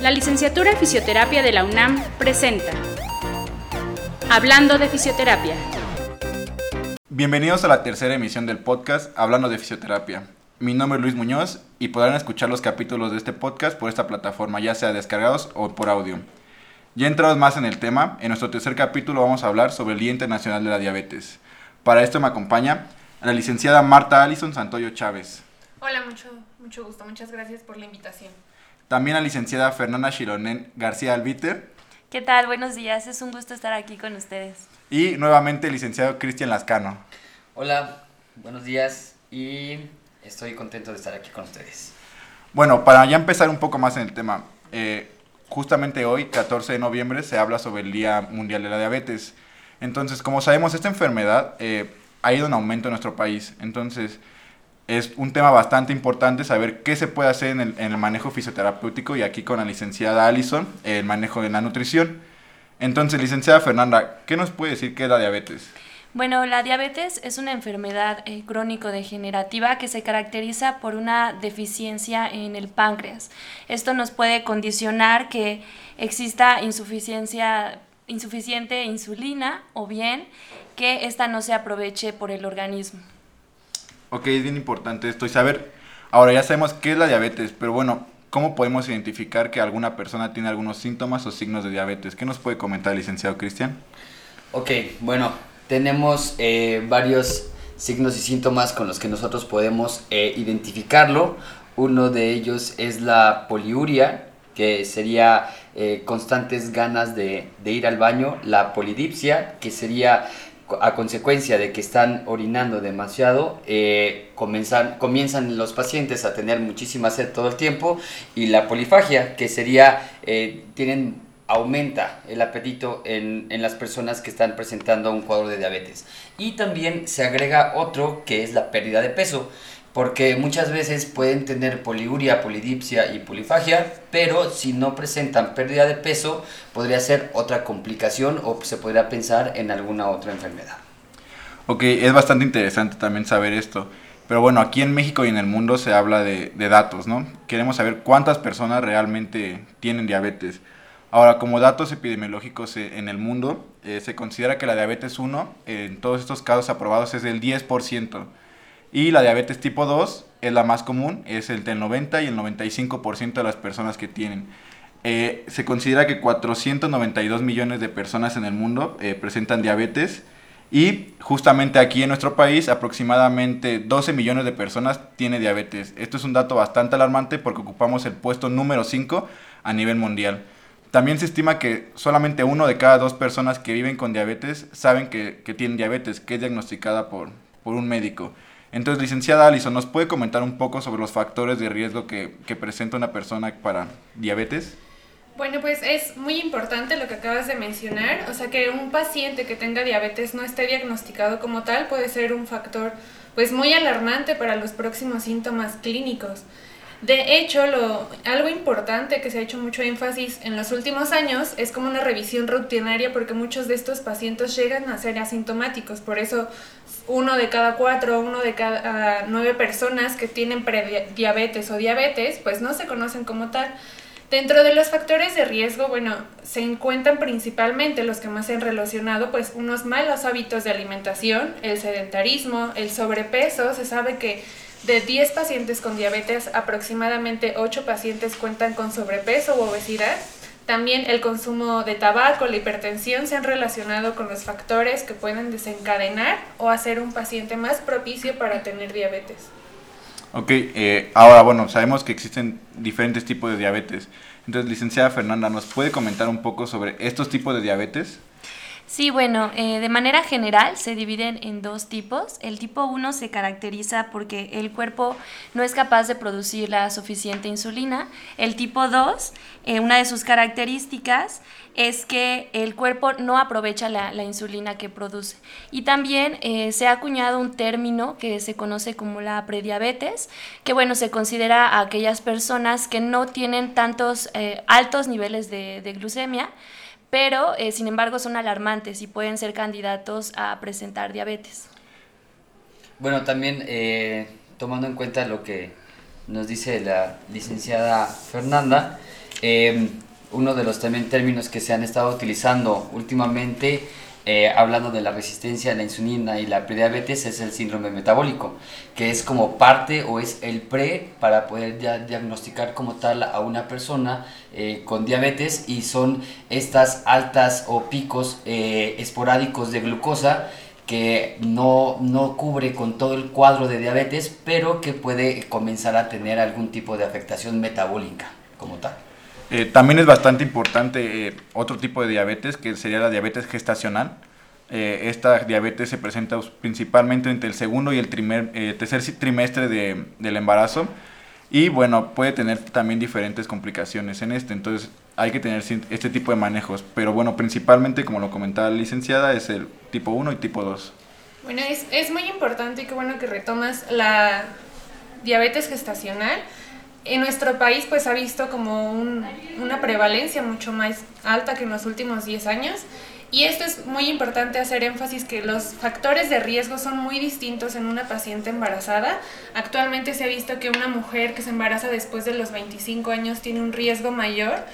La licenciatura en fisioterapia de la UNAM presenta Hablando de fisioterapia. Bienvenidos a la tercera emisión del podcast Hablando de fisioterapia. Mi nombre es Luis Muñoz y podrán escuchar los capítulos de este podcast por esta plataforma, ya sea descargados o por audio. Ya entrados más en el tema, en nuestro tercer capítulo vamos a hablar sobre el Día Internacional de la Diabetes. Para esto me acompaña la licenciada Marta Allison Santoyo Chávez. Hola, mucho, mucho gusto. Muchas gracias por la invitación. También la licenciada Fernanda Chironen García Albiter. ¿Qué tal? Buenos días. Es un gusto estar aquí con ustedes. Y nuevamente el licenciado Cristian Lascano. Hola, buenos días y estoy contento de estar aquí con ustedes. Bueno, para ya empezar un poco más en el tema, eh, justamente hoy, 14 de noviembre, se habla sobre el Día Mundial de la Diabetes. Entonces, como sabemos, esta enfermedad eh, ha ido en aumento en nuestro país. Entonces, es un tema bastante importante saber qué se puede hacer en el, en el, manejo fisioterapéutico y aquí con la licenciada Allison, el manejo de la nutrición. Entonces, licenciada Fernanda, ¿qué nos puede decir qué es la diabetes? Bueno, la diabetes es una enfermedad eh, crónico-degenerativa que se caracteriza por una deficiencia en el páncreas. Esto nos puede condicionar que exista insuficiencia, insuficiente insulina o bien que ésta no se aproveche por el organismo. Ok, es bien importante esto y saber, ahora ya sabemos qué es la diabetes, pero bueno, ¿cómo podemos identificar que alguna persona tiene algunos síntomas o signos de diabetes? ¿Qué nos puede comentar el licenciado Cristian? Ok, bueno, tenemos eh, varios signos y síntomas con los que nosotros podemos eh, identificarlo. Uno de ellos es la poliuria, que sería eh, constantes ganas de, de, ir al baño. La polidipsia, que sería a consecuencia de que están orinando demasiado, eh, comienzan, los pacientes a tener muchísima sed todo el tiempo. Y la polifagia, que sería, eh, tienen aumenta el apetito en, en, las personas que están presentando un cuadro de diabetes. Y también se agrega otro que es la pérdida de peso, porque muchas veces pueden tener poliuria, polidipsia y polifagia, pero si no presentan pérdida de peso, podría ser otra complicación o se podría pensar en alguna otra enfermedad. Ok, es bastante interesante también saber esto. Pero bueno, aquí en México y en el mundo se habla de, de datos, ¿no? Queremos saber cuántas personas realmente tienen diabetes. Ahora, como datos epidemiológicos en el mundo, eh, se considera que la diabetes 1, en todos estos casos aprobados, es del 10%. Y la diabetes tipo 2 es la más común, es el del 90 y el 95% de las personas que tienen. Eh, se considera que 492 millones de personas en el mundo eh, presentan diabetes y justamente aquí en nuestro país aproximadamente 12 millones de personas tienen diabetes. Esto es un dato bastante alarmante porque ocupamos el puesto número 5 a nivel mundial. También se estima que solamente uno de cada dos personas que viven con diabetes saben que, que tienen diabetes, que es diagnosticada por, por un médico. Entonces, licenciada Alison, ¿nos puede comentar un poco sobre los factores de riesgo que, que, presenta una persona para diabetes? Bueno, pues es muy importante lo que acabas de mencionar, o sea que un paciente que tenga diabetes no esté diagnosticado como tal puede ser un factor pues muy alarmante para los próximos síntomas clínicos. De hecho, lo, algo importante que se ha hecho mucho énfasis en los últimos años es como una revisión rutinaria porque muchos de estos pacientes llegan a ser asintomáticos. Por eso, uno de cada cuatro, uno de cada uh, nueve personas que tienen prediabetes o diabetes, pues no se conocen como tal. Dentro de los factores de riesgo, bueno, se encuentran principalmente los que más se han relacionado, pues unos malos hábitos de alimentación, el sedentarismo, el sobrepeso. Se sabe que de 10 pacientes con diabetes, aproximadamente 8 pacientes cuentan con sobrepeso u obesidad. También el consumo de tabaco, la hipertensión se han relacionado con los factores que pueden desencadenar o hacer un paciente más propicio para tener diabetes. Ok, eh, ahora bueno, sabemos que existen diferentes tipos de diabetes. Entonces, licenciada Fernanda, ¿nos puede comentar un poco sobre estos tipos de diabetes? Sí, bueno, eh, de manera general se dividen en dos tipos. El tipo 1 se caracteriza porque el cuerpo no es capaz de producir la suficiente insulina. El tipo 2, eh, una de sus características es que el cuerpo no aprovecha la, insulina que produce. Y también eh, se ha acuñado un término que se conoce como la prediabetes, que bueno, se considera a aquellas personas que no tienen tantos altos niveles de glucemia, pero eh, sin embargo son alarmantes y pueden ser candidatos a presentar diabetes. Bueno, también eh, tomando en cuenta lo que nos dice la licenciada Fernanda, eh, uno de los también términos que se han estado utilizando últimamente eh, hablando de la resistencia a la insulina y la prediabetes, es el síndrome metabólico, que es como parte o es el pre para poder ya diagnosticar como tal a una persona eh, con diabetes y son estas altas o picos eh, esporádicos de glucosa que no, no cubre con todo el cuadro de diabetes, pero que puede comenzar a tener algún tipo de afectación metabólica como tal. Eh, también es bastante importante eh, otro tipo de diabetes, que sería la diabetes gestacional. Eh, esta diabetes se presenta principalmente entre el segundo y el tercer trimestre de, del embarazo. Y bueno, puede tener también diferentes complicaciones en este. Entonces hay que tener este tipo de manejos. Pero bueno, principalmente, como lo comentaba la licenciada, es el tipo 1 y tipo 2. Bueno, es, es muy importante y qué bueno que retomas la diabetes gestacional en nuestro país pues ha visto como una prevalencia mucho más alta que en los últimos 10 años y esto es muy importante hacer énfasis que los factores de riesgo son muy distintos en una paciente embarazada. Actualmente se ha visto que una mujer que se embaraza después de los 25 años tiene un riesgo mayor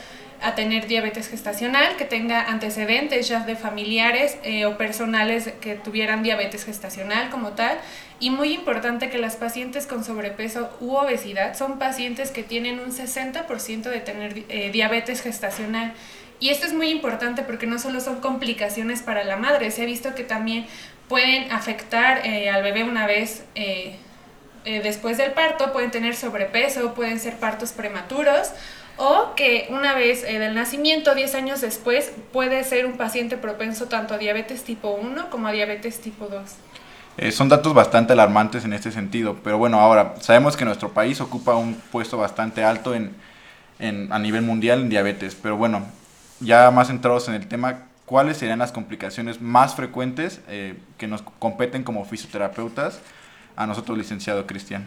a tener diabetes gestacional, que tenga antecedentes ya de familiares eh, o personales que tuvieran diabetes gestacional como tal. Y muy importante que las pacientes con sobrepeso u obesidad son pacientes que tienen un 60% de tener eh, diabetes gestacional. Y esto es muy importante porque no solo son complicaciones para la madre, se ha visto que también pueden afectar eh, al bebé una vez después del parto, pueden tener sobrepeso, pueden ser partos prematuros o que una vez eh, del nacimiento, 10 años después, puede ser un paciente propenso tanto a diabetes tipo 1 como a diabetes tipo 2. Eh, son datos bastante alarmantes en este sentido, pero bueno, ahora sabemos que nuestro país ocupa un puesto bastante alto en, en, a nivel mundial en diabetes, pero bueno, ya más centrados en el tema, ¿cuáles serían las complicaciones más frecuentes eh, que nos competen como fisioterapeutas a nosotros, licenciado Cristian?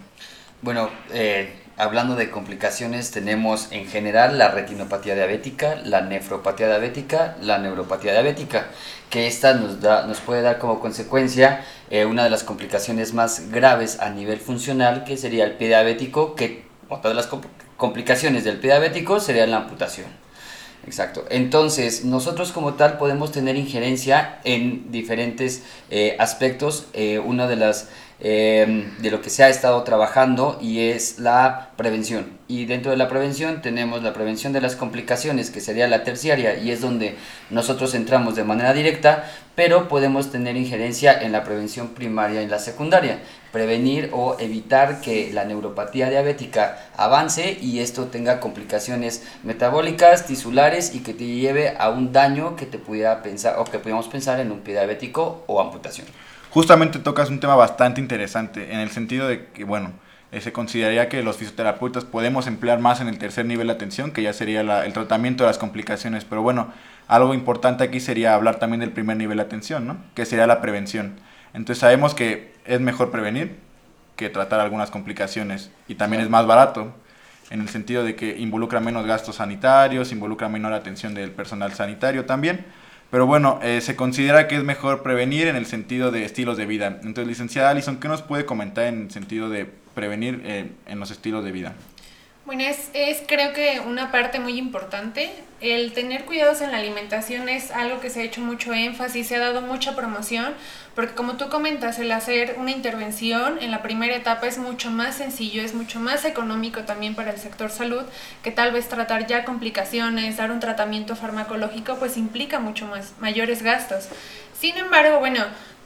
Bueno, eh, hablando de complicaciones, tenemos en general la retinopatía diabética, la nefropatía diabética, la neuropatía diabética, que esta nos, da, nos puede dar como consecuencia eh, una de las complicaciones más graves a nivel funcional, que sería el pie diabético, que otra de las complicaciones del pie diabético sería la amputación. Exacto. Entonces, nosotros como tal podemos tener injerencia en diferentes eh, aspectos. una de las Em, de lo que se ha estado trabajando y es la prevención. Y dentro de la prevención tenemos la prevención de las complicaciones, que sería la terciaria, y es donde nosotros entramos de manera directa, pero podemos tener injerencia en la prevención primaria y la secundaria. Prevenir o evitar que la neuropatía diabética avance y esto tenga complicaciones metabólicas, tisulares y que te lleve a un daño que te pudiera pensar o que pudiéramos pensar en un pie diabético o amputación justamente tocas un tema bastante interesante en el sentido de que, bueno, eh, se consideraría que los fisioterapeutas podemos emplear más en el tercer nivel de atención, que ya sería el tratamiento de las complicaciones. Pero bueno, algo importante aquí sería hablar también del primer nivel de atención, ¿no? Que sería la prevención. Entonces sabemos que es mejor prevenir que tratar algunas complicaciones y también es más barato en el sentido de que involucra menos gastos sanitarios, involucra menor atención del personal sanitario también. Pero bueno, eh, se considera que es mejor prevenir en el sentido de estilos de vida. Entonces, licenciada Alison, ¿qué nos puede comentar en el sentido de prevenir eh, en los estilos de vida? Bueno, es, es creo que una parte muy importante. El tener cuidados en la alimentación es algo que se ha hecho mucho énfasis, se ha dado mucha promoción, porque como tú comentas, el hacer una intervención en la primera etapa es mucho más sencillo, es mucho más económico también para el sector salud, que tal vez tratar ya complicaciones, dar un tratamiento farmacológico, pues implica mucho más, mayores gastos. Sin embargo, bueno,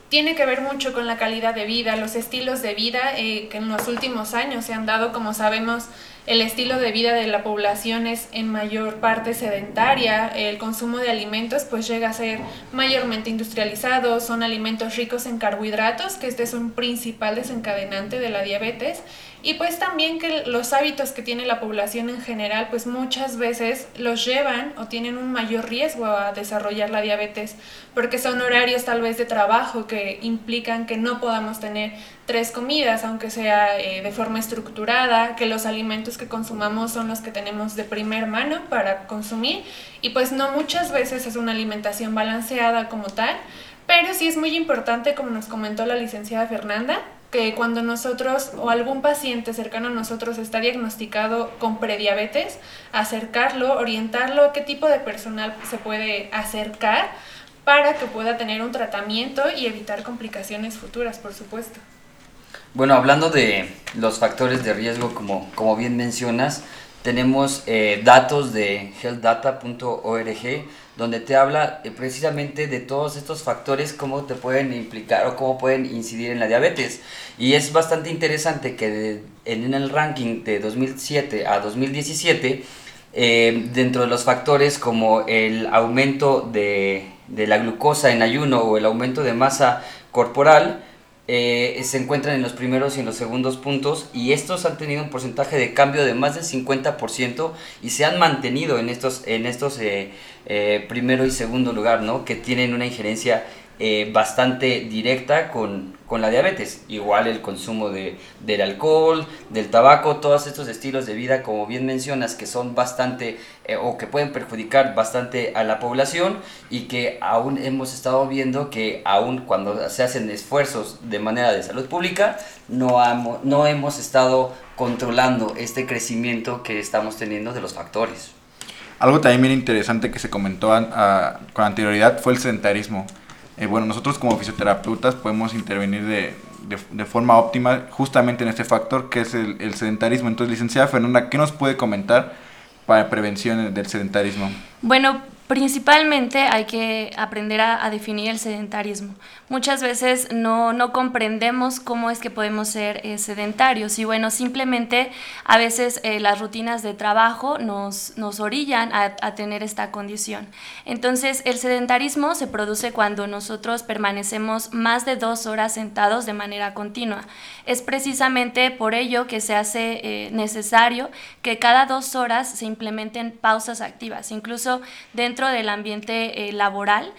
tiene que ver mucho con la calidad de vida, los estilos de vida eh, que en los últimos años se han dado, como sabemos, el estilo de vida de la población es en mayor parte sedentaria, el consumo de alimentos pues llega a ser mayormente industrializado, son alimentos ricos en carbohidratos, que este es un principal desencadenante de la diabetes, y pues también que los hábitos que tiene la población en general, pues muchas veces los llevan o tienen un mayor riesgo a desarrollar la diabetes, porque son horarios tal vez de trabajo que implican que no podamos tener tres comidas, aunque sea eh, de forma estructurada, que los alimentos que consumamos son los que tenemos de primer mano para consumir, y pues no muchas veces es una alimentación balanceada como tal, pero sí es muy importante, como nos comentó la licenciada Fernanda, que cuando nosotros o algún paciente cercano a nosotros está diagnosticado con prediabetes, acercarlo, orientarlo qué tipo de personal se puede acercar para que pueda tener un tratamiento y evitar complicaciones futuras, por supuesto. Bueno, hablando de los factores de riesgo, como, como bien mencionas, tenemos eh, datos de healthdata.org donde te habla eh, precisamente de todos estos factores, cómo te pueden implicar o cómo pueden incidir en la diabetes. Y es bastante interesante que en el ranking de 2007 a 2017, eh, dentro de los factores como el aumento de, de la glucosa en ayuno o el aumento de masa corporal, eh, se encuentran en los primeros y en los segundos puntos y estos han tenido un porcentaje de cambio de más del 50% y se han mantenido en estos, en estos eh, eh, primero y segundo lugar, ¿no? que tienen una injerencia eh, bastante directa con, con, la diabetes. Igual el consumo de, del alcohol, del tabaco, todos estos estilos de vida, como bien mencionas, que son bastante eh, o que pueden perjudicar bastante a la población y que aún hemos estado viendo que aún cuando se hacen esfuerzos de manera de salud pública, no, no hemos estado controlando este crecimiento que estamos teniendo de los factores. Algo también bien interesante que se comentó con anterioridad fue el sedentarismo. Eh, bueno, nosotros como fisioterapeutas podemos intervenir de, de, forma óptima justamente en este factor que es el, el sedentarismo. Entonces, licenciada Fernanda, ¿qué nos puede comentar para prevención del sedentarismo? Bueno, Principalmente hay que aprender a, definir el sedentarismo. Muchas veces no, no, comprendemos cómo es que podemos ser eh, sedentarios y bueno, simplemente a veces eh, las rutinas de trabajo nos, nos orillan a, tener esta condición. Entonces el sedentarismo se produce cuando nosotros permanecemos más de dos horas sentados de manera continua. Es precisamente por ello que se hace eh, necesario que cada dos horas se implementen pausas activas, incluso dentro del ambiente eh, laboral.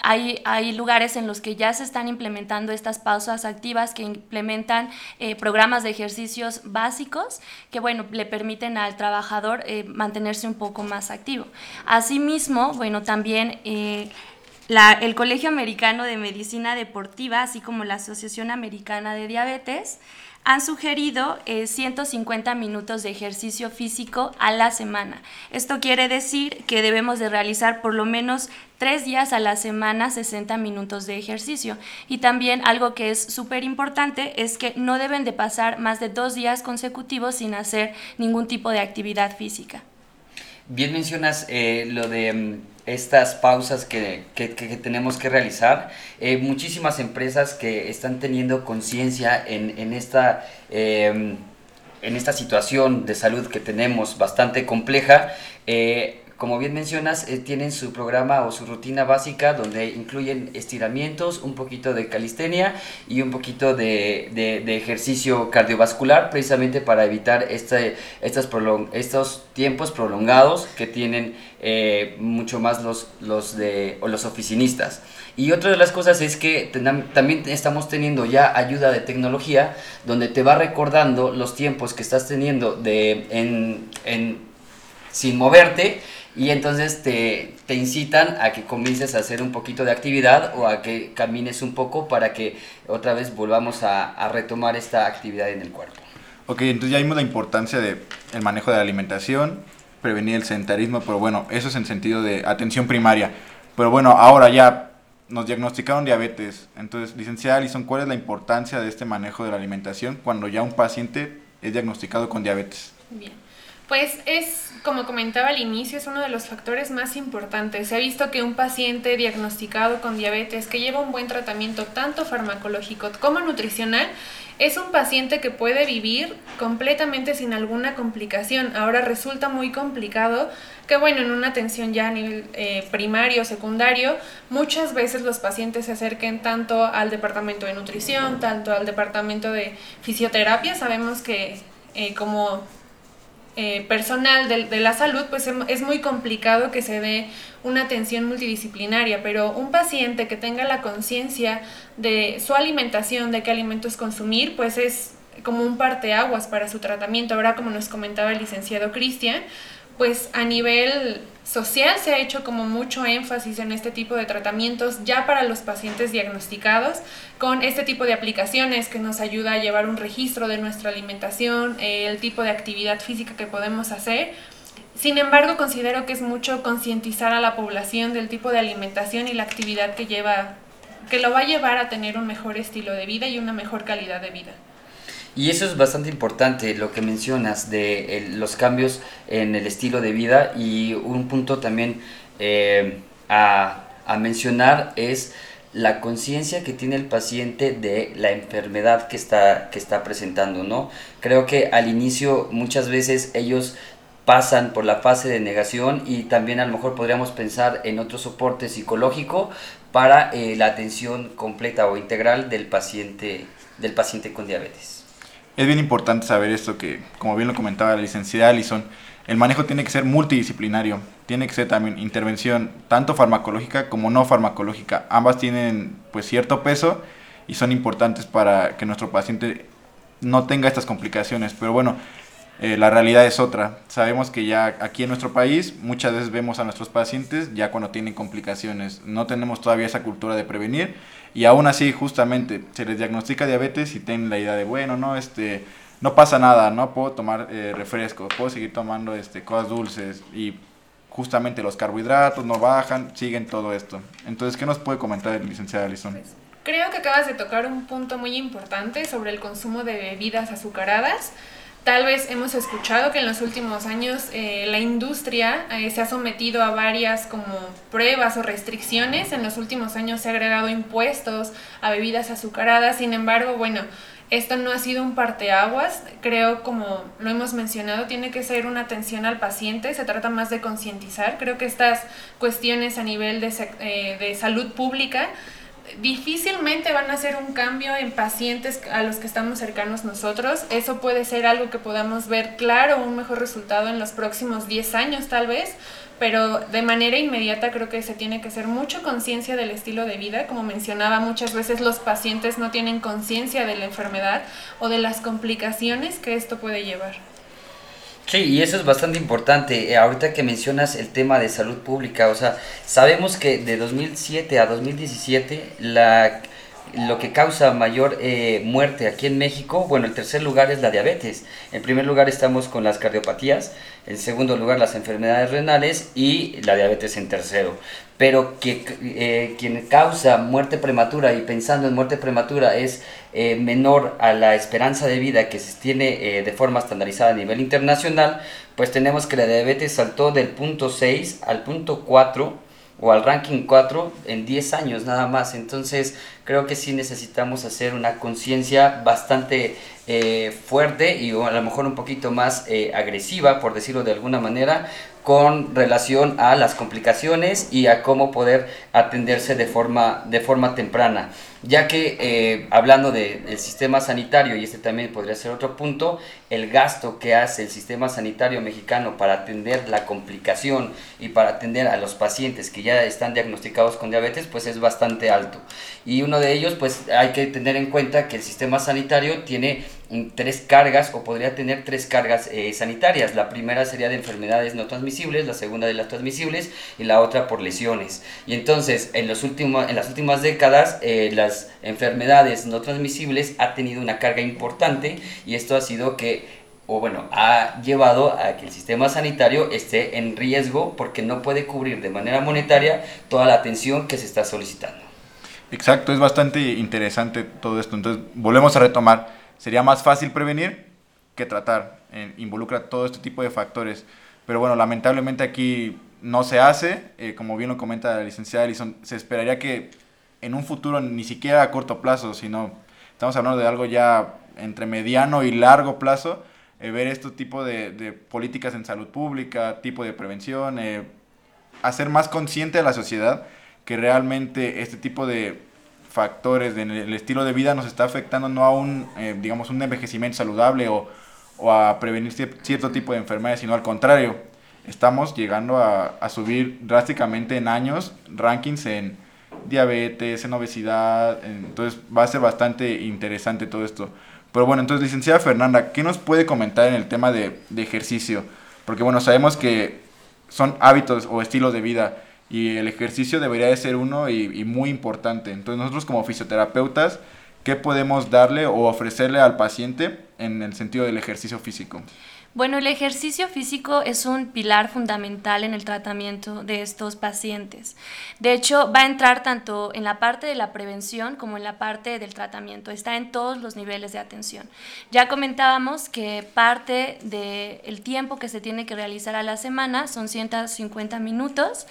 Hay, hay, lugares en los que ya se están implementando estas pausas activas que implementan eh, programas de ejercicios básicos que, bueno, le permiten al trabajador eh, mantenerse un poco más activo. Asimismo, bueno, también el Colegio Americano de Medicina Deportiva, así como la Asociación Americana de Diabetes, han sugerido 150 eh, minutos de ejercicio físico a la semana. Esto quiere decir que debemos de realizar por lo menos tres días a la semana 60 minutos de ejercicio. Y también algo que es súper importante es que no deben de pasar más de dos días consecutivos sin hacer ningún tipo de actividad física. Bien mencionas eh, lo de mm, estas pausas que, que, tenemos que realizar. Eh, muchísimas empresas que están teniendo conciencia en, en, esta, em, en esta situación de salud que tenemos bastante compleja, eh, como bien mencionas, eh, tienen su programa o su rutina básica donde incluyen estiramientos, un poquito de calistenia y un poquito de, de, ejercicio cardiovascular, precisamente para evitar este, estas estos tiempos prolongados que tienen eh, mucho más los, los, de, o los oficinistas. Y otra de las cosas es que también estamos teniendo ya ayuda de tecnología donde te va recordando los tiempos que estás teniendo de, en, en, sin moverte y entonces te, te, incitan a que comiences a hacer un poquito de actividad o a que camines un poco para que otra vez volvamos a, a retomar esta actividad en el cuerpo. Ok, entonces ya vimos la importancia del el manejo de la alimentación, prevenir el sedentarismo, pero bueno, eso es en sentido de atención primaria. Pero bueno, ahora ya nos diagnosticaron diabetes. Entonces, licenciada Alison, ¿cuál es la importancia de este manejo de la alimentación cuando ya un paciente es diagnosticado con diabetes? Bien. Pues es, como comentaba al inicio, es uno de los factores más importantes. Se ha visto que un paciente diagnosticado con diabetes que lleva un buen tratamiento tanto farmacológico como nutricional es un paciente que puede vivir completamente sin alguna complicación. Ahora resulta muy complicado que, bueno, en una atención ya a nivel eh, primario secundario, muchas veces los pacientes se acerquen tanto al departamento de nutrición, tanto al departamento de fisioterapia. Sabemos que eh, como eh, personal de, de, la salud, pues em, es muy complicado que se dé una atención multidisciplinaria, pero un paciente que tenga la conciencia de su alimentación, de qué alimentos consumir, pues es como un parteaguas para su tratamiento. Ahora, como nos comentaba el licenciado Cristian, pues a nivel social se ha hecho como mucho énfasis en este tipo de tratamientos ya para los pacientes diagnosticados con este tipo de aplicaciones que nos ayuda a llevar un registro de nuestra alimentación, eh, el tipo de actividad física que podemos hacer. Sin embargo, considero que es mucho concientizar a la población del tipo de alimentación y la actividad que lleva que lo va a llevar a tener un mejor estilo de vida y una mejor calidad de vida. Y eso es bastante importante, lo que mencionas de los cambios en el estilo de vida y un punto también eh, a, a mencionar es la conciencia que tiene el paciente de la enfermedad que está, que está presentando, ¿no? Creo que al inicio muchas veces ellos pasan por la fase de negación y también a lo mejor podríamos pensar en otro soporte psicológico para eh, la atención completa o integral del paciente, del paciente con diabetes. Es bien importante saber esto que, como bien lo comentaba la licenciada Alison, el manejo tiene que ser multidisciplinario, tiene que ser también intervención tanto farmacológica como no farmacológica. Ambas tienen pues cierto peso y son importantes para que nuestro paciente no tenga estas complicaciones. Pero bueno, eh, la realidad es otra. Sabemos que ya aquí en nuestro país muchas veces vemos a nuestros pacientes ya cuando tienen complicaciones. No tenemos todavía esa cultura de prevenir y aún así justamente se les diagnostica diabetes y tienen la idea de, bueno, no, este, no pasa nada, no puedo tomar eh, puedo seguir tomando este, cosas dulces y justamente los carbohidratos no bajan, siguen todo esto. Entonces, ¿qué nos puede comentar el licenciado Alison? Pues, creo que acabas de tocar un punto muy importante sobre el consumo de bebidas azucaradas. Tal vez hemos escuchado que en los últimos años eh, la industria eh, se ha sometido a varias como pruebas o restricciones. En los últimos años se ha agregado impuestos a bebidas azucaradas. Sin embargo, bueno, esto no ha sido un parteaguas. Creo, como lo hemos mencionado, tiene que ser una atención al paciente. Se trata más de concientizar. Creo que estas cuestiones a nivel de, eh, de salud pública difícilmente van a hacer un cambio en pacientes a los que estamos cercanos nosotros. Eso puede ser algo que podamos ver claro, un mejor resultado en los próximos 10 años tal vez, pero de manera inmediata creo que se tiene que hacer mucha conciencia del estilo de vida. Como mencionaba, muchas veces los pacientes no tienen conciencia de la enfermedad o de las complicaciones que esto puede llevar. Sí, y eso es bastante importante. Eh, ahorita que mencionas el tema de salud pública, o sea, sabemos que de 2007 a 2017 la lo que causa mayor eh, muerte aquí en México, bueno, el tercer lugar es la diabetes. En primer lugar estamos con las cardiopatías, en segundo lugar las enfermedades renales y la diabetes en tercero. Pero que eh, quien causa muerte prematura y pensando en muerte prematura es eh, menor a la esperanza de vida que se tiene de forma estandarizada a nivel internacional, pues tenemos que la diabetes saltó del punto 6 al punto 4 o al ranking 4 en 10 años nada más. Entonces creo que sí necesitamos hacer una conciencia bastante eh, fuerte y a lo mejor un poquito más eh, agresiva, por decirlo de alguna manera, con relación a las complicaciones y a cómo poder atenderse de forma, de forma temprana. Ya que eh, hablando del sistema sanitario, y este también podría ser otro punto, el gasto que hace el sistema sanitario mexicano para atender la complicación y para atender a los pacientes que ya están diagnosticados con diabetes, pues es bastante alto. Y uno de ellos, pues hay que tener en cuenta que el sistema sanitario tiene tres cargas o podría tener tres cargas eh, sanitarias. La primera sería de enfermedades no transmisibles, la segunda de las transmisibles y la otra por lesiones. Y entonces en, los últimos, en las últimas décadas eh, enfermedades no transmisibles ha tenido una carga importante y esto ha sido que o bueno, ha llevado a que el sistema sanitario esté en riesgo porque no puede cubrir de manera monetaria toda la atención que se está solicitando. Exacto, es bastante interesante todo esto. Entonces, volvemos a retomar Sería más fácil prevenir que tratar. involucra todo este tipo de factores. Pero bueno, lamentablemente aquí no se hace. Eh, como bien lo comenta la licenciada Alison, se esperaría que en un futuro, ni siquiera a corto plazo, sino estamos hablando de algo ya entre mediano y largo plazo, eh, ver este tipo de, de, políticas en salud pública, tipo de prevención, eh, hacer más consciente a la sociedad que realmente este tipo de factores del estilo de vida nos está afectando no a un, eh, digamos, un envejecimiento saludable o, o, a prevenir cierto tipo de enfermedades, sino al contrario, estamos llegando a, subir drásticamente en años rankings en diabetes, en obesidad, entonces va a ser bastante interesante todo esto. Pero bueno, entonces, licenciada Fernanda, ¿qué nos puede comentar en el tema de, de ejercicio? Porque bueno, sabemos que son hábitos o estilos de vida y el ejercicio debería de ser uno y, y muy importante. Entonces nosotros como fisioterapeutas, ¿qué podemos darle o ofrecerle al paciente en el sentido del ejercicio físico? Bueno, el ejercicio físico es un pilar fundamental en el tratamiento de estos pacientes. De hecho, va a entrar tanto en la parte de la prevención como en la parte del tratamiento. Está en todos los niveles de atención. Ya comentábamos que parte del tiempo que se tiene que realizar a la semana son 150 minutos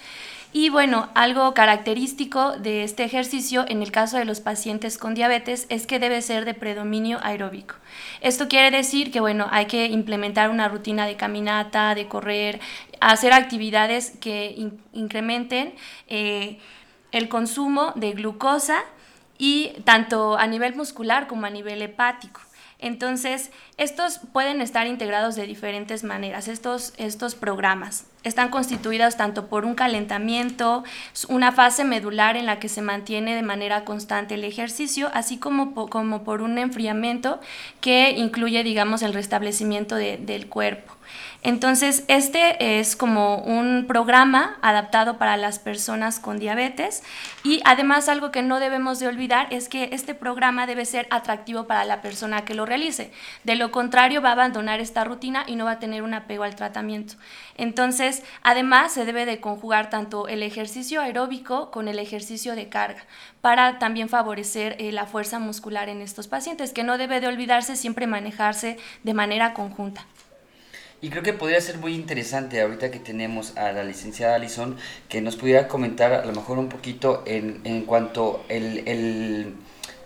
y bueno, algo característico de este ejercicio en el caso de los pacientes con diabetes es que debe ser de predominio aeróbico. Esto quiere decir que bueno, hay que implementar una rutina de caminata, de correr, hacer actividades que incrementen eh, el consumo de glucosa y tanto a nivel muscular como a nivel hepático. Entonces, estos pueden estar integrados de diferentes maneras, estos, estos programas. Están constituidos tanto por un calentamiento, una fase medular en la que se mantiene de manera constante el ejercicio, así como, como por un enfriamiento que incluye, digamos, el restablecimiento del cuerpo. Entonces, este es como un programa adaptado para las personas con diabetes y además algo que no debemos de olvidar es que este programa debe ser atractivo para la persona que lo realice. De lo contrario, va a abandonar esta rutina y no va a tener un apego al tratamiento. Entonces, además, se debe de conjugar tanto el ejercicio aeróbico con el ejercicio de carga para también favorecer eh, la fuerza muscular en estos pacientes, que no debe de olvidarse siempre manejarse de manera conjunta. Y creo que podría ser muy interesante ahorita que tenemos a la licenciada Alison que nos pudiera comentar a lo mejor un poquito en, en cuanto el, el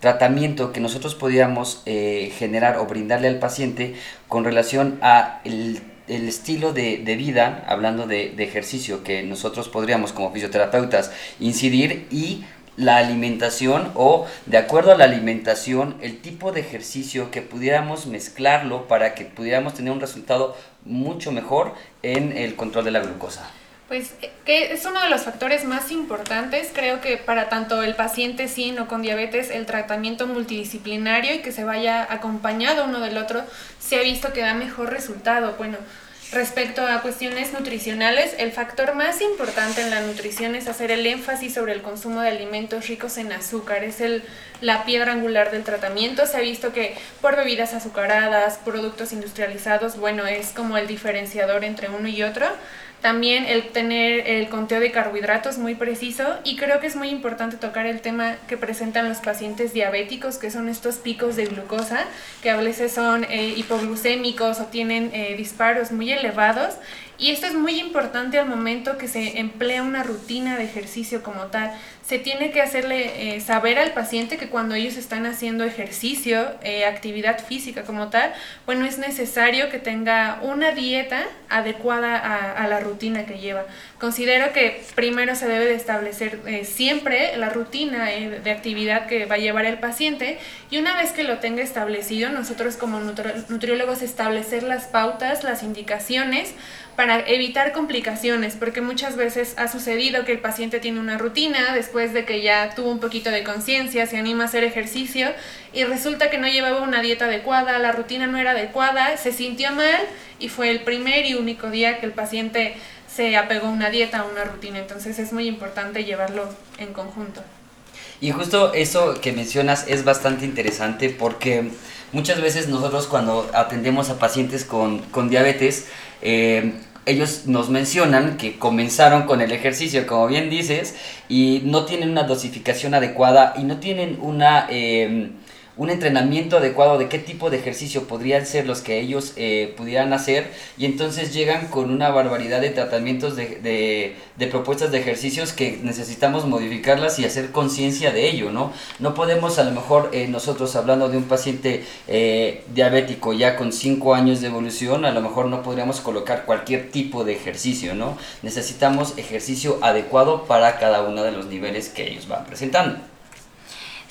tratamiento que nosotros podríamos eh, generar o brindarle al paciente con relación a el, el estilo de, de, vida, hablando de, de ejercicio que nosotros podríamos como fisioterapeutas incidir y la alimentación o de acuerdo a la alimentación el tipo de ejercicio que pudiéramos mezclarlo para que pudiéramos tener un resultado mucho mejor en el control de la glucosa. Pues eh, que es uno de los factores más importantes, creo que para tanto el paciente sin o con diabetes, el tratamiento multidisciplinario y que se vaya acompañado uno del otro, se ha visto que da mejor resultado. Bueno, Respecto a cuestiones nutricionales, el factor más importante en la nutrición es hacer el énfasis sobre el consumo de alimentos ricos en azúcar. Es el, la piedra angular del tratamiento. Se ha visto que por bebidas azucaradas, productos industrializados, bueno, es como el diferenciador entre uno y otro. También el tener el conteo de carbohidratos muy preciso y creo que es muy importante tocar el tema que presentan los pacientes diabéticos, que son estos picos de glucosa, que a veces son eh, hipoglucémicos o tienen eh, disparos muy elevados. Y esto es muy importante al momento que se emplea una rutina de ejercicio como tal se tiene que hacerle eh, saber al paciente que cuando ellos están haciendo ejercicio, eh, actividad física como tal, bueno, es necesario que tenga una dieta adecuada a, la rutina que lleva. Considero que primero se debe de establecer eh, siempre la rutina de actividad que va a llevar el paciente y una vez que lo tenga establecido, nosotros como nutriólogos establecer las pautas, las indicaciones, para evitar complicaciones, porque muchas veces ha sucedido que el paciente tiene una rutina después de que ya tuvo un poquito de conciencia, se anima a hacer ejercicio y resulta que no llevaba una dieta adecuada, la rutina no era adecuada, se sintió mal y fue el primer y único día que el paciente se apegó a una dieta, a una rutina, entonces es muy importante llevarlo en conjunto. Y justo eso que mencionas es bastante interesante porque muchas veces nosotros cuando atendemos a pacientes con, con diabetes, eh, ellos nos mencionan que comenzaron con el ejercicio, como bien dices, y no tienen una dosificación adecuada y no tienen una... Eh, un entrenamiento adecuado de qué tipo de ejercicio podrían ser los que ellos eh, pudieran hacer y entonces llegan con una barbaridad de tratamientos de, de, propuestas de ejercicios que necesitamos modificarlas y hacer conciencia de ello, ¿no? No podemos a lo mejor eh, nosotros hablando de un paciente eh, diabético ya con 5 años de evolución, a lo mejor no podríamos colocar cualquier tipo de ejercicio, ¿no? Necesitamos ejercicio adecuado para cada uno de los niveles que ellos van presentando.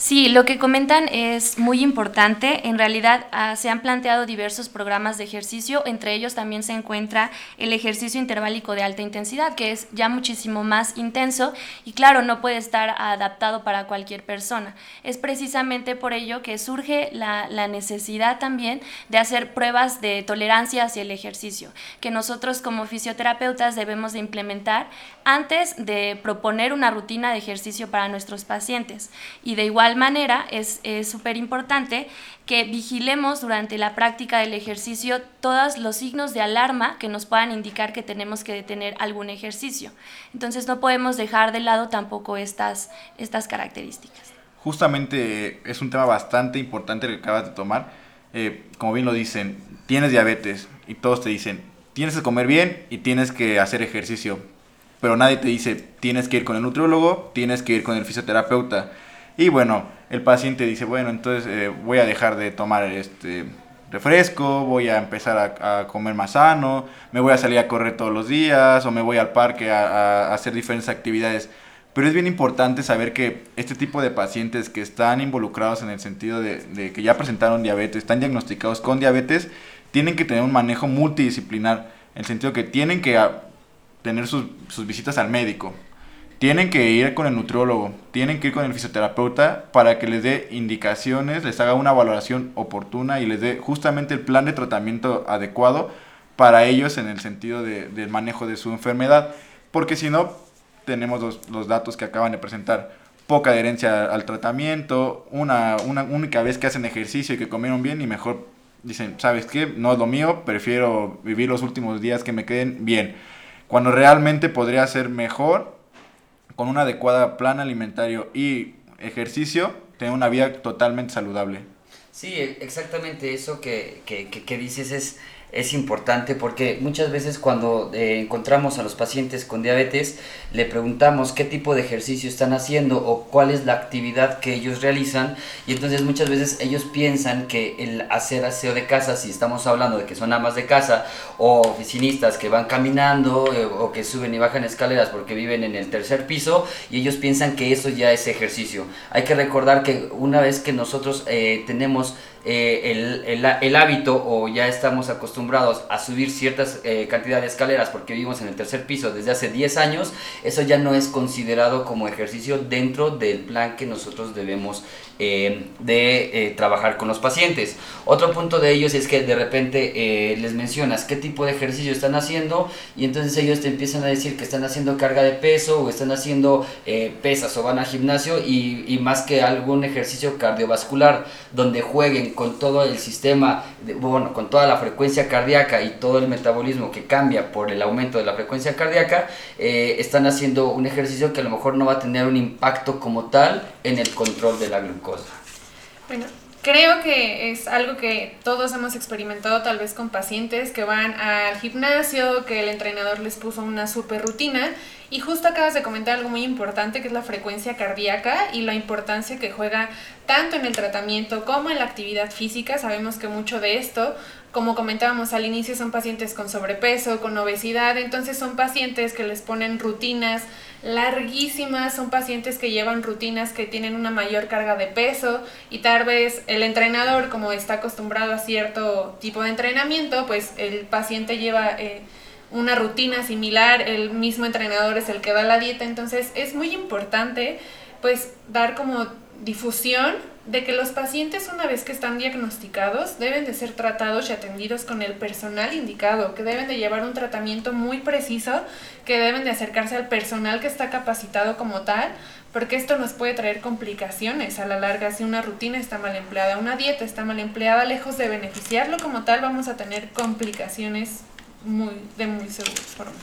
Sí, lo que comentan es muy importante. En realidad ah, se han planteado diversos programas de ejercicio, entre ellos también se encuentra el ejercicio interválico de alta intensidad, que es ya muchísimo más intenso y claro, no puede estar adaptado para cualquier persona. Es precisamente por ello que surge la, necesidad también de hacer pruebas de tolerancia hacia el ejercicio, que nosotros como fisioterapeutas debemos de implementar antes de proponer una rutina de ejercicio para nuestros pacientes. Y de igual manera, es súper importante que vigilemos durante la práctica del ejercicio todos los signos de alarma que nos puedan indicar que tenemos que detener algún ejercicio. Entonces no podemos dejar de lado tampoco estas, estas características. Justamente es un tema bastante importante que acabas de tomar. Eh, como bien lo dicen, tienes diabetes y todos te dicen, tienes que comer bien y tienes que hacer ejercicio. Pero nadie te dice, tienes que ir con el nutriólogo, tienes que ir con el fisioterapeuta. Y bueno, el paciente dice, bueno, entonces eh, voy a dejar de tomar este refresco, voy a empezar a, comer más sano, me voy a salir a correr todos los días o me voy al parque a, hacer diferentes actividades. Pero es bien importante saber que este tipo de pacientes que están involucrados en el sentido de, que ya presentaron diabetes, están diagnosticados con diabetes, tienen que tener un manejo multidisciplinar, en el sentido que tienen que tener sus, sus visitas al médico, tienen que ir con el nutriólogo, tienen que ir con el fisioterapeuta para que les dé indicaciones, les haga una valoración oportuna y les dé justamente el plan de tratamiento adecuado para ellos en el sentido de, del manejo de su enfermedad. Porque si no, tenemos los, los, datos que acaban de presentar. Poca adherencia al tratamiento, una, una única vez que hacen ejercicio y que comieron bien y mejor dicen, ¿sabes qué? No es lo mío, prefiero vivir los últimos días que me queden bien. Cuando realmente podría ser mejor con un adecuado plan alimentario y ejercicio, tener una vida totalmente saludable. Sí, exactamente eso que, que, que dices es es importante porque muchas veces cuando eh, encontramos a los pacientes con diabetes le preguntamos qué tipo de ejercicio están haciendo o cuál es la actividad que ellos realizan y entonces muchas veces ellos piensan que el hacer aseo de casa, si estamos hablando de que son amas de casa o oficinistas que van caminando eh, o que suben y bajan escaleras porque viven en el tercer piso y ellos piensan que eso ya es ejercicio. Hay que recordar que una vez que nosotros eh, tenemos eh, el, el, hábito o ya estamos acostumbrados a subir ciertas eh, cantidades de escaleras porque vivimos en el tercer piso desde hace 10 años, eso ya no es considerado como ejercicio dentro del plan que nosotros debemos eh, de eh, trabajar con los pacientes. Otro punto de ellos es que de repente eh, les mencionas qué tipo de ejercicio están haciendo y entonces ellos te empiezan a decir que están haciendo carga de peso o están haciendo pesas o van al gimnasio y, más que algún ejercicio cardiovascular donde jueguen con todo el sistema, bueno, con toda la frecuencia cardíaca y todo el metabolismo que cambia por el aumento de la frecuencia cardíaca, están haciendo un ejercicio que a lo mejor no va a tener un impacto como tal en el control de la glucosa. Bueno, creo que es algo que todos hemos experimentado tal vez con pacientes que van al gimnasio, que el entrenador les puso una super rutina y justo acabas de comentar algo muy importante que es la frecuencia cardíaca y la importancia que juega tanto en el tratamiento como en la actividad física. Sabemos que mucho de esto, como comentábamos al inicio, son pacientes con sobrepeso, con obesidad, entonces son pacientes que les ponen rutinas larguísimas, son pacientes que llevan rutinas que tienen una mayor carga de peso y tal vez el entrenador, como está acostumbrado a cierto tipo de entrenamiento, pues el paciente lleva... Eh, una rutina similar, el mismo entrenador es el que da la dieta, entonces es muy importante pues dar como difusión de que los pacientes una vez que están diagnosticados deben de ser tratados y atendidos con el personal indicado, que deben de llevar un tratamiento muy preciso, que deben de acercarse al personal que está capacitado como tal, porque esto nos puede traer complicaciones a la larga si una rutina está mal empleada, una dieta está mal empleada, lejos de beneficiarlo como tal, vamos a tener complicaciones muy, de muy segura forma.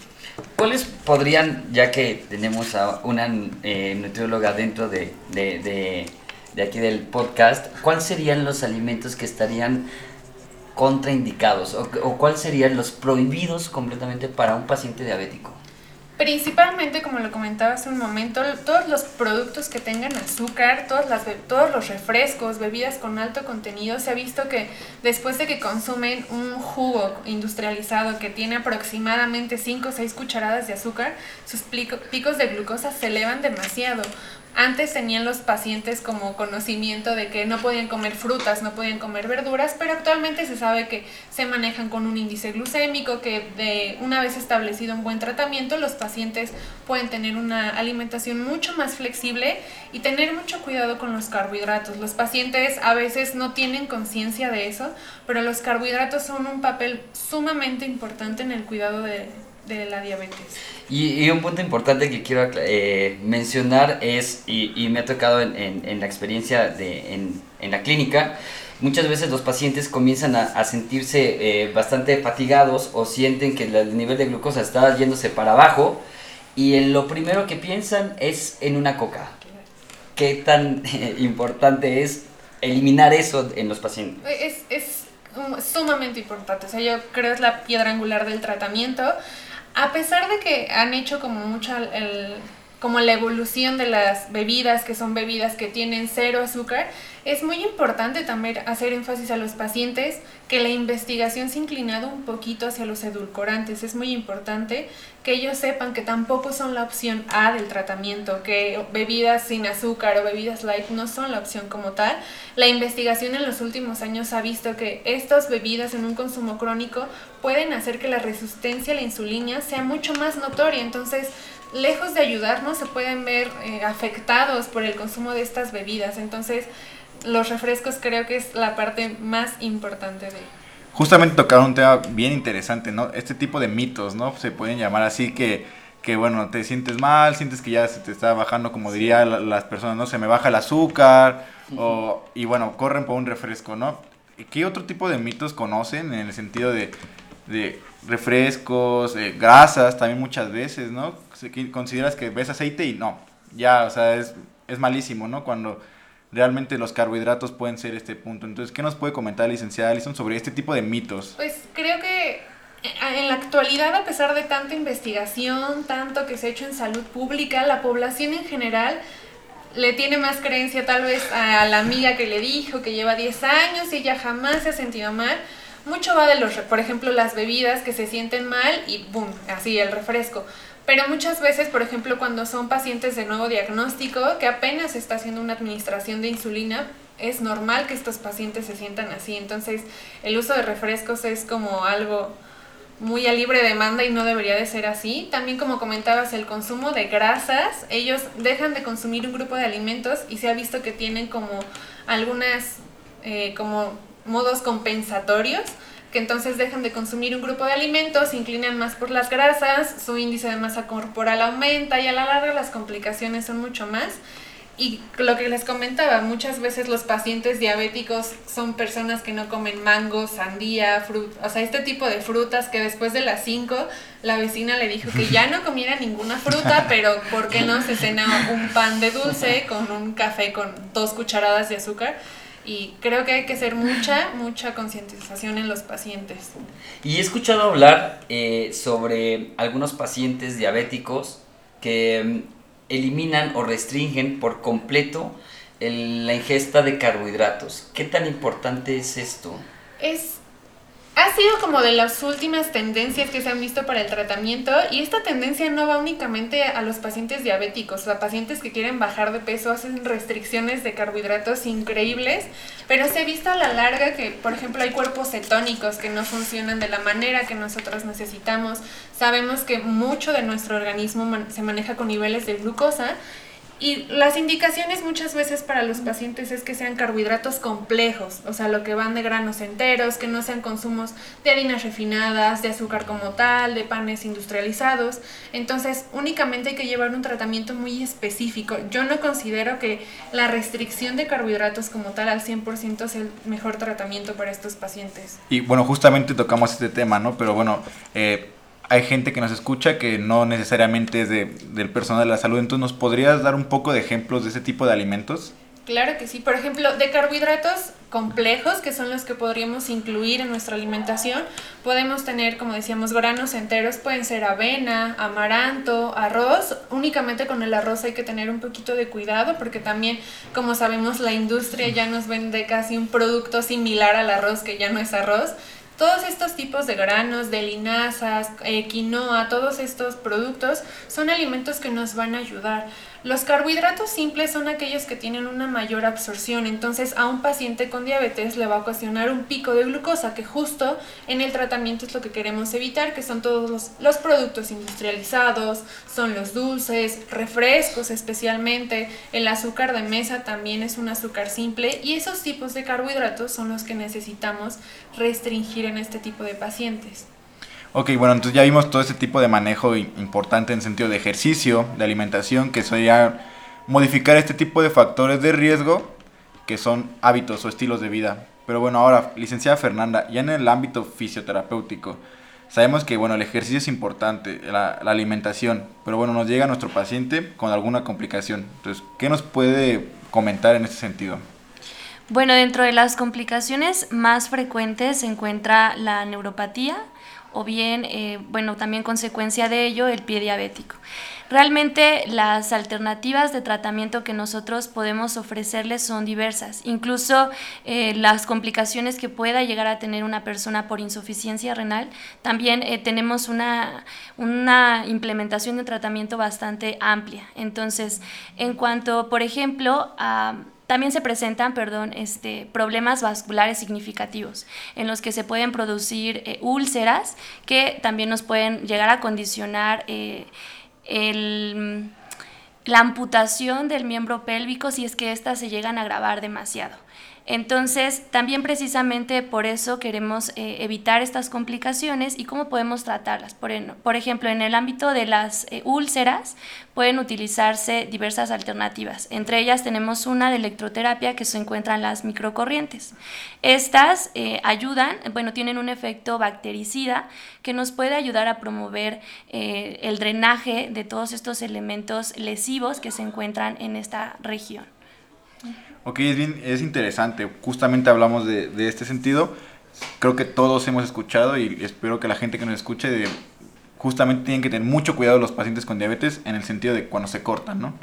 ¿Cuáles podrían, ya que tenemos a una eh, nutrióloga dentro de, de, de, de, aquí del podcast, cuáles serían los alimentos que estarían contraindicados o, o cuáles serían los prohibidos completamente para un paciente diabético? Principalmente, como lo comentaba hace un momento, todos los productos que tengan azúcar, todas las, todos los refrescos, bebidas con alto contenido, se ha visto que después de que consumen un jugo industrializado que tiene aproximadamente 5 o 6 cucharadas de azúcar, sus picos de glucosa se elevan demasiado. Antes tenían los pacientes como conocimiento de que no podían comer frutas, no podían comer verduras, pero actualmente se sabe que se manejan con un índice glucémico, que de una vez establecido un buen tratamiento, los pacientes pueden tener una alimentación mucho más flexible y tener mucho cuidado con los carbohidratos. Los pacientes a veces no tienen conciencia de eso, pero los carbohidratos son un papel sumamente importante en el cuidado de, de la diabetes. Y, un punto importante que quiero eh, mencionar es, y, me ha tocado en, en, la experiencia de, en, en, la clínica, muchas veces los pacientes comienzan a, a sentirse eh, bastante fatigados o sienten que el nivel de glucosa está yéndose para abajo y en lo primero que piensan es en una coca. ¿Qué tan importante es eliminar eso en los pacientes? Es, es sumamente importante, o sea, yo creo que es la piedra angular del tratamiento a pesar de que han hecho como mucha el, como la evolución de las bebidas, que son bebidas que tienen cero azúcar, es muy importante también hacer énfasis a los pacientes que la investigación se ha inclinado un poquito hacia los edulcorantes. Es muy importante que ellos sepan que tampoco son la opción A del tratamiento, que bebidas sin azúcar o bebidas light no son la opción como tal. La investigación en los últimos años ha visto que estas bebidas en un consumo crónico pueden hacer que la resistencia a la insulina sea mucho más notoria. Entonces, lejos de ayudarnos, se pueden ver eh, afectados por el consumo de estas bebidas. Entonces, los refrescos creo que es la parte más importante de... Justamente tocaron un tema bien interesante, ¿no? Este tipo de mitos, ¿no? Se pueden llamar así que, que bueno, te sientes mal, sientes que ya se te está bajando, como dirían las personas, ¿no? Se me baja el azúcar, o, y bueno, corren por un refresco, ¿no? ¿Qué otro tipo de mitos conocen en el sentido de, de refrescos, eh, grasas, también muchas veces, ¿no? Consideras que ves aceite y no, ya, o sea, es, es malísimo, ¿no? Cuando realmente los carbohidratos pueden ser este punto. Entonces, ¿qué nos puede comentar licenciada Alison sobre este tipo de mitos? Pues creo que eh, en la actualidad, a pesar de tanta investigación, tanto que se ha hecho en salud pública, la población en general le tiene más creencia tal vez a la amiga que le dijo que lleva 10 años y ella jamás se ha sentido mal. Mucho va de los, por ejemplo, las bebidas que se sienten mal y boom, así el refresco. Pero muchas veces, por ejemplo, cuando son pacientes de nuevo diagnóstico, que apenas está haciendo una administración de insulina, es normal que estos pacientes se sientan así. Entonces, el uso de refrescos es como algo muy a libre demanda y no debería de ser así. También como comentabas, el consumo de grasas, ellos dejan de consumir un grupo de alimentos y se ha visto que tienen como algunas eh, como modos compensatorios que entonces dejan de consumir un grupo de alimentos, se inclinan más por las grasas, su índice de masa corporal aumenta y a la larga las complicaciones son mucho más. Y lo que les comentaba, muchas veces los pacientes diabéticos son personas que no comen mango, sandía, fruta, o sea, este tipo de frutas que después de las 5 la vecina le dijo que ya no comiera ninguna fruta, pero ¿por qué no se cena un pan de dulce con un café con dos cucharadas de azúcar? Y creo que hay que hacer mucha, mucha concientización en los pacientes. Y he escuchado hablar eh, sobre algunos pacientes diabéticos que mm, eliminan o restringen por completo la ingesta de carbohidratos. ¿Qué tan importante es esto? Es ha sido como de las últimas tendencias que se han visto para el tratamiento y esta tendencia no va únicamente a los pacientes diabéticos, a pacientes que quieren bajar de peso hacen restricciones de carbohidratos increíbles, pero se ha visto a la larga que, por ejemplo, hay cuerpos cetónicos que no funcionan de la manera que nosotros necesitamos. Sabemos que mucho de nuestro organismo se maneja con niveles de glucosa y las indicaciones muchas veces para los pacientes es que sean carbohidratos complejos, o sea, lo que van de granos enteros, que no sean consumos de harinas refinadas, de azúcar como tal, de panes industrializados. Entonces, únicamente hay que llevar un tratamiento muy específico. Yo no considero que la restricción de carbohidratos como tal al 100% sea el mejor tratamiento para estos pacientes. Y bueno, justamente tocamos este tema, ¿no? Pero bueno, eh, hay gente que nos escucha que no necesariamente es de, del personal de la salud. Entonces, ¿nos podrías dar un poco de ejemplos de ese tipo de alimentos? Claro que sí. Por ejemplo, de carbohidratos complejos, que son los que podríamos incluir en nuestra alimentación, podemos tener, como decíamos, granos enteros, pueden ser avena, amaranto, arroz. Únicamente con el arroz hay que tener un poquito de cuidado porque también, como sabemos, la industria ya nos vende casi un producto similar al arroz que ya no es arroz Todos estos tipos de granos, de linazas, eh, quinoa, todos estos productos son alimentos que nos van a ayudar. Los carbohidratos simples son aquellos que tienen una mayor absorción, entonces a un paciente con diabetes le va a ocasionar un pico de glucosa, que justo en el tratamiento es lo que queremos evitar, que son todos los, productos industrializados, son los dulces, refrescos especialmente, el azúcar de mesa también es un azúcar simple y esos tipos de carbohidratos son los que necesitamos restringir en este tipo de pacientes. Ok, bueno, entonces ya vimos todo ese tipo de manejo importante en sentido de ejercicio, de alimentación, que sería modificar este tipo de factores de riesgo que son hábitos o estilos de vida. Pero bueno, ahora, licenciada Fernanda, ya en el ámbito fisioterapéutico, sabemos que bueno, el ejercicio es importante, la, la alimentación, pero bueno, nos llega nuestro paciente con alguna complicación. Entonces, ¿qué nos puede comentar en ese sentido? Bueno, dentro de las complicaciones más frecuentes se encuentra la neuropatía, o bien, eh, bueno, también consecuencia de ello, el pie diabético. Realmente las alternativas de tratamiento que nosotros podemos ofrecerles son diversas. Incluso eh, las complicaciones que pueda llegar a tener una persona por insuficiencia renal, también eh, tenemos una, una implementación de tratamiento bastante amplia. Entonces, en cuanto, por ejemplo, a también se presentan, perdón, este, problemas vasculares significativos en los que se pueden producir eh, úlceras que también nos pueden llegar a condicionar eh, la amputación del miembro pélvico si es que éstas se llegan a agravar demasiado. Entonces, también precisamente por eso queremos eh, evitar estas complicaciones y cómo podemos tratarlas. Por, ejemplo, en el ámbito de las eh, úlceras pueden utilizarse diversas alternativas. Entre ellas tenemos una de electroterapia que se encuentra en las microcorrientes. Estas eh, ayudan, bueno, tienen un efecto bactericida que nos puede ayudar a promover el drenaje de todos estos elementos lesivos que se encuentran en esta región. Ok, es, bien, es interesante. Justamente hablamos de, de, este sentido. Creo que todos hemos escuchado y espero que la gente que nos escuche de, justamente tienen que tener mucho cuidado los pacientes con diabetes en el sentido de cuando se cortan, ¿no?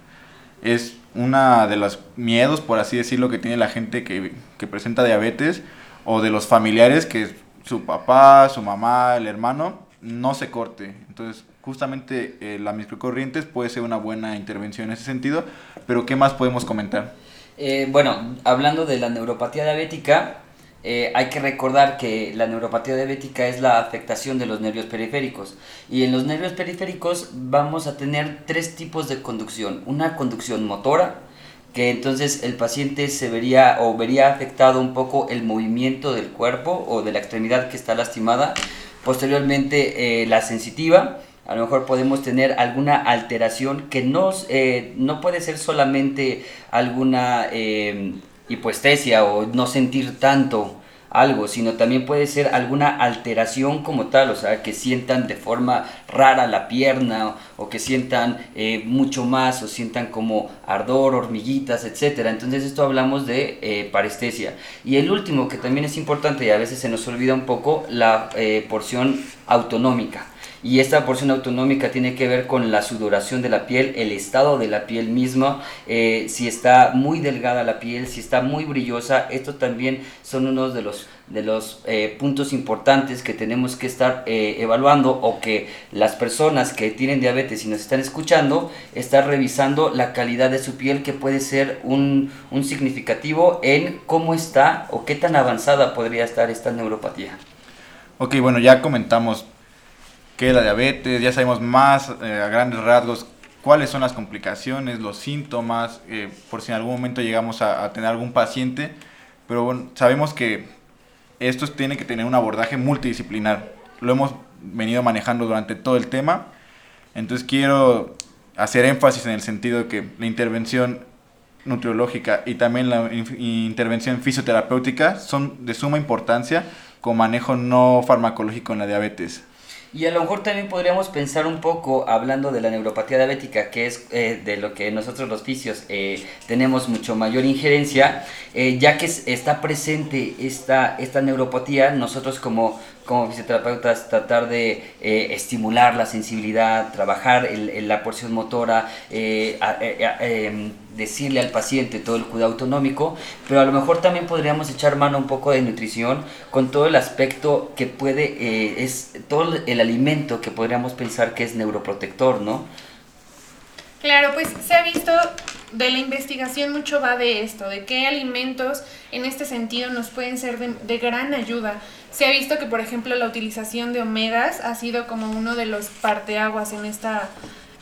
Es una de los miedos, por así decirlo, que tiene la gente que, que presenta diabetes o de los familiares que su papá, su mamá, el hermano no se corte. Entonces, justamente eh, la microcorrientes puede ser una buena intervención en ese sentido, pero ¿qué más podemos comentar? Eh, bueno, hablando de la neuropatía diabética, eh, hay que recordar que la neuropatía diabética es la afectación de los nervios periféricos. Y en los nervios periféricos vamos a tener tres tipos de conducción. Una conducción motora, que entonces el paciente se vería o vería afectado un poco el movimiento del cuerpo o de la extremidad que está lastimada. Posteriormente eh, la sensitiva, a lo mejor podemos tener alguna alteración que no, eh, no puede ser solamente alguna eh, hipoestesia o no sentir tanto algo, sino también puede ser alguna alteración como tal, o sea, que sientan de forma rara la pierna o, que sientan eh, mucho más o sientan como ardor, hormiguitas, etc. Entonces esto hablamos de eh, parestesia. Y el último que también es importante y a veces se nos olvida un poco, la porción autonómica y esta porción autonómica tiene que ver con la sudoración de la piel, el estado de la piel misma, eh, si está muy delgada la piel, si está muy brillosa, esto también son unos de los de los eh, puntos importantes que tenemos que estar eh, evaluando o que las personas que tienen diabetes y nos están escuchando están revisando la calidad de su piel que puede ser un, un significativo en cómo está o qué tan avanzada podría estar esta neuropatía. Ok, bueno, ya comentamos qué es la diabetes, ya sabemos más eh, a grandes rasgos cuáles son las complicaciones, los síntomas, eh, por si en algún momento llegamos a, tener algún paciente, pero bueno, sabemos que esto tiene que tener un abordaje multidisciplinar. Lo hemos venido manejando durante todo el tema, entonces quiero hacer énfasis en el sentido de que la intervención nutriológica y también la intervención fisioterapéutica son de suma importancia con manejo no farmacológico en la diabetes. Y a lo mejor también podríamos pensar un poco, hablando de la neuropatía diabética, que es eh, de lo que nosotros los fisios eh, tenemos mucho mayor injerencia, eh, ya que está presente esta, esta neuropatía, nosotros como como fisioterapeutas tratar de eh, estimular la sensibilidad, trabajar el, la porción motora, eh, em, decirle al paciente todo el cuidado autonómico, pero a lo mejor también podríamos echar mano un poco de nutrición con todo el aspecto que puede, es todo el alimento que podríamos pensar que es neuroprotector, ¿no? Claro, pues se ha visto de la investigación mucho va de esto, de qué alimentos en este sentido nos pueden ser de, gran ayuda. Se ha visto que, por ejemplo, la utilización de omegas ha sido como uno de los parteaguas en esta,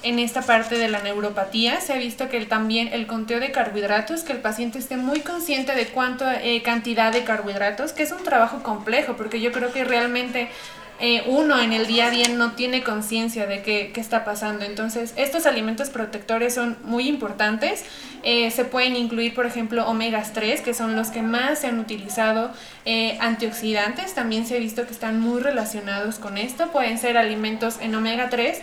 en esta parte de la neuropatía. Se ha visto que también el conteo de carbohidratos, que el paciente esté muy consciente de cuánta eh, cantidad de carbohidratos, que es un trabajo complejo, porque yo creo que realmente eh, uno en el día a día no tiene conciencia de qué, está pasando. Entonces, estos alimentos protectores son muy importantes. Eh, se pueden incluir, por ejemplo, omegas 3, que son los que más se han utilizado. Eh, antioxidantes, también se ha visto que están muy relacionados con esto. Pueden ser alimentos en omega 3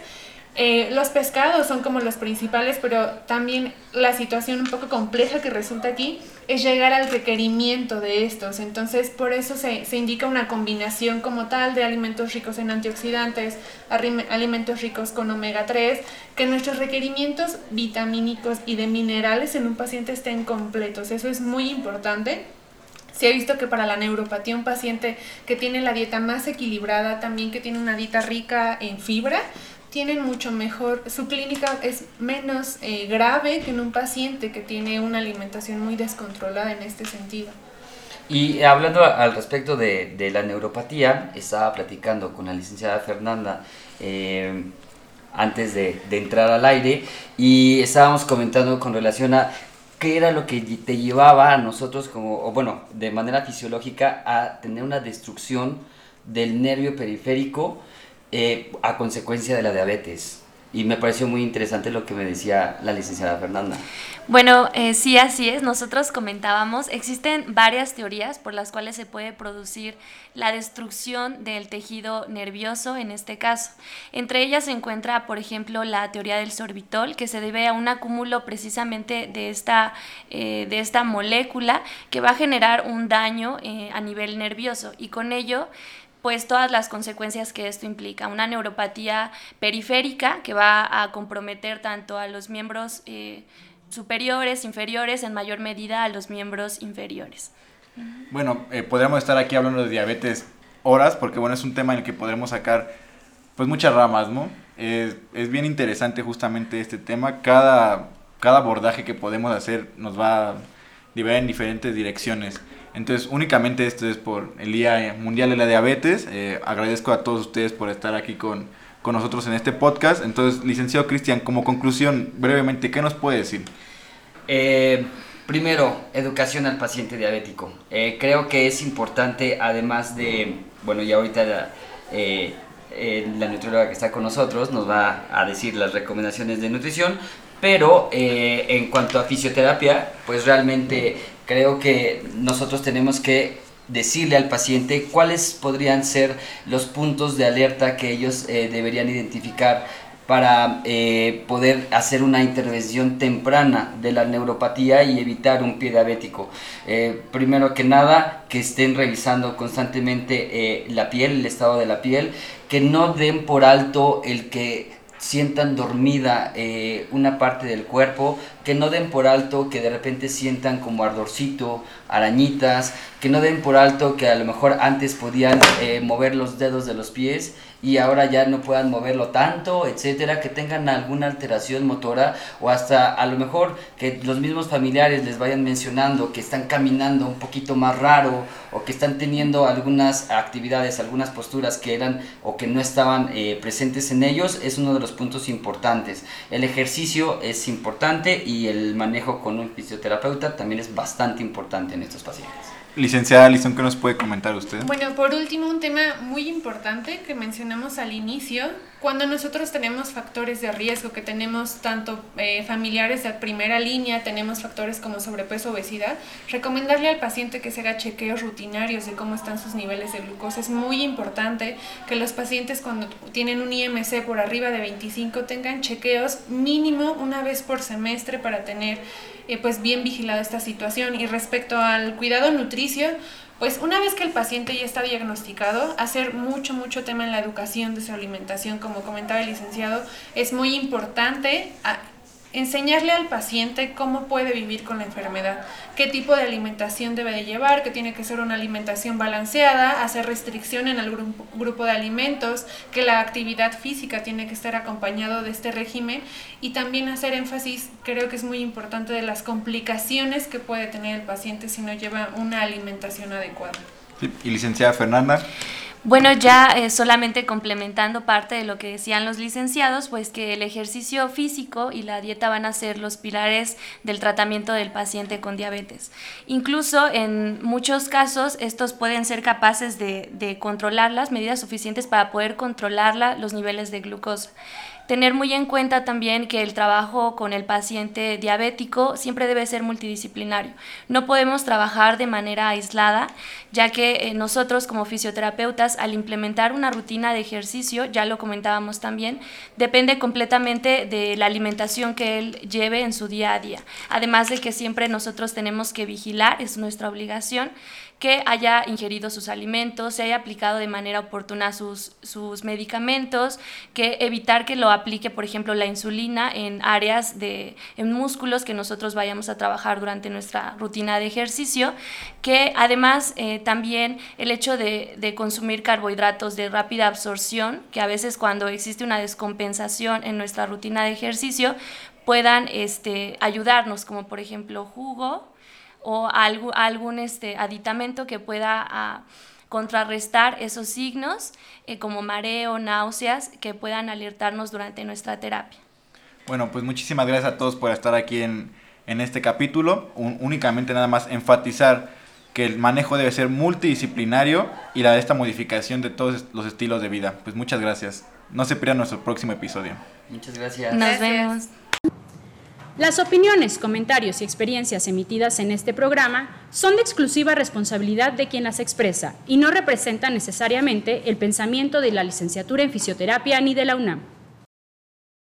eh, los pescados son como los principales, pero también la situación un poco compleja que resulta aquí es llegar al requerimiento de estos. Entonces, por eso se, se indica una combinación como tal de alimentos ricos en antioxidantes, alimentos ricos con omega 3, que nuestros requerimientos vitamínicos y de minerales en un paciente estén completos. Eso es muy importante. Se ha visto que para la neuropatía un paciente que tiene la dieta más equilibrada, también que tiene una dieta rica en fibra, tienen mucho mejor, su clínica es menos eh, grave que en un paciente que tiene una alimentación muy descontrolada en este sentido. Y hablando al respecto de, de la neuropatía, estaba platicando con la licenciada Fernanda eh, antes de, de, entrar al aire y estábamos comentando con relación a qué era lo que te llevaba a nosotros como, o bueno, de manera fisiológica a tener una destrucción del nervio periférico eh, a consecuencia de la diabetes. Y me pareció muy interesante lo que me decía la licenciada Fernanda. Bueno, eh, sí, así es. Nosotros comentábamos, existen varias teorías por las cuales se puede producir la destrucción del tejido nervioso en este caso. Entre ellas se encuentra, por ejemplo, la teoría del sorbitol, que se debe a un acúmulo precisamente de esta, eh, de esta molécula que va a generar un daño a nivel nervioso y con ello pues todas las consecuencias que esto implica. Una neuropatía periférica que va a comprometer tanto a los miembros eh, superiores, inferiores, en mayor medida a los miembros inferiores. Bueno, eh, podríamos estar aquí hablando de diabetes horas, porque bueno, es un tema en el que podremos sacar pues muchas ramas, ¿no? es bien interesante justamente este tema. Cada, cada abordaje que podemos hacer nos va a liberar en diferentes direcciones. Entonces, únicamente esto es por el Día Mundial de la Diabetes. Eh, agradezco a todos ustedes por estar aquí con, con nosotros en este podcast. Entonces, licenciado Cristian, como conclusión, brevemente, ¿qué nos puede decir? Eh, primero, educación al paciente diabético. Eh, creo que es importante, además de, bueno, ya ahorita la, la nutrióloga que está con nosotros nos va a decir las recomendaciones de nutrición, pero en cuanto a fisioterapia, pues realmente creo que nosotros tenemos que decirle al paciente cuáles podrían ser los puntos de alerta que ellos eh, deberían identificar para eh, poder hacer una intervención temprana de la neuropatía y evitar un pie diabético. Eh, primero que nada, que estén revisando constantemente la piel, el estado de la piel, que no den por alto el que sientan dormida eh, una parte del cuerpo, que no den por alto que de repente sientan como ardorcito, arañitas, que no den por alto que a lo mejor antes podían eh, mover los dedos de los pies y ahora ya no puedan moverlo tanto, etcétera, que tengan alguna alteración motora o hasta a lo mejor que los mismos familiares les vayan mencionando que están caminando un poquito más raro o que están teniendo algunas actividades, algunas posturas que eran o que no estaban eh, presentes en ellos, es uno de los puntos importantes. El ejercicio es importante y el manejo con un fisioterapeuta también es bastante importante en estos pacientes. Licenciada Alison, ¿qué nos puede comentar usted? Bueno, por último, un tema muy importante que mencionamos al inicio, cuando nosotros tenemos factores de riesgo, que tenemos tanto eh, familiares de primera línea, tenemos factores como sobrepeso, obesidad, recomendarle al paciente que se haga chequeos rutinarios de cómo están sus niveles de glucosa. Es muy importante que los pacientes cuando tienen un IMC por arriba de 25 tengan chequeos mínimo una vez por semestre para tener eh, pues bien vigilada esta situación. Y respecto al cuidado nutricio, pues una vez que el paciente ya está diagnosticado, hacer mucho, mucho tema en la educación de su alimentación, como comentaba el licenciado, es muy importante enseñarle al paciente cómo puede vivir con la enfermedad, qué tipo de alimentación debe de llevar, que tiene que ser una alimentación balanceada, hacer restricción en el grupo de alimentos, que la actividad física tiene que estar acompañado de este régimen y también hacer énfasis, creo que es muy importante, de las complicaciones que puede tener el paciente si no lleva una alimentación adecuada. y licenciada Fernanda. Bueno, ya eh, solamente complementando parte de lo que decían los licenciados, pues que el ejercicio físico y la dieta van a ser los pilares del tratamiento del paciente con diabetes. Incluso en muchos casos estos pueden ser capaces de, de controlar las medidas suficientes para poder controlar los niveles de glucosa. Tener muy en cuenta también que el trabajo con el paciente diabético siempre debe ser multidisciplinario. No podemos trabajar de manera aislada, ya que eh, nosotros como fisioterapeutas al implementar una rutina de ejercicio, ya lo comentábamos también, depende completamente de la alimentación que él lleve en su día a día. Además de que siempre nosotros tenemos que vigilar, es nuestra obligación, que haya ingerido sus alimentos, se haya aplicado de manera oportuna sus, sus medicamentos, que evitar que lo aplique, por ejemplo, la insulina en áreas de en músculos que nosotros vayamos a trabajar durante nuestra rutina de ejercicio, que además eh, también el hecho de, de consumir carbohidratos de rápida absorción, que a veces cuando existe una descompensación en nuestra rutina de ejercicio, puedan este, ayudarnos, como por ejemplo jugo, o algo, algún este, aditamento que pueda ah, contrarrestar esos signos eh, como mareo, náuseas, que puedan alertarnos durante nuestra terapia. Bueno, pues muchísimas gracias a todos por estar aquí en, en este capítulo. únicamente nada más enfatizar que el manejo debe ser multidisciplinario y la de esta modificación de todos los estilos de vida. Pues muchas gracias. No se pierdan nuestro próximo episodio. Muchas gracias. Nos vemos. Las opiniones, comentarios y experiencias emitidas en este programa son de exclusiva responsabilidad de quien las expresa y no representan necesariamente el pensamiento de la licenciatura en fisioterapia ni de la UNAM.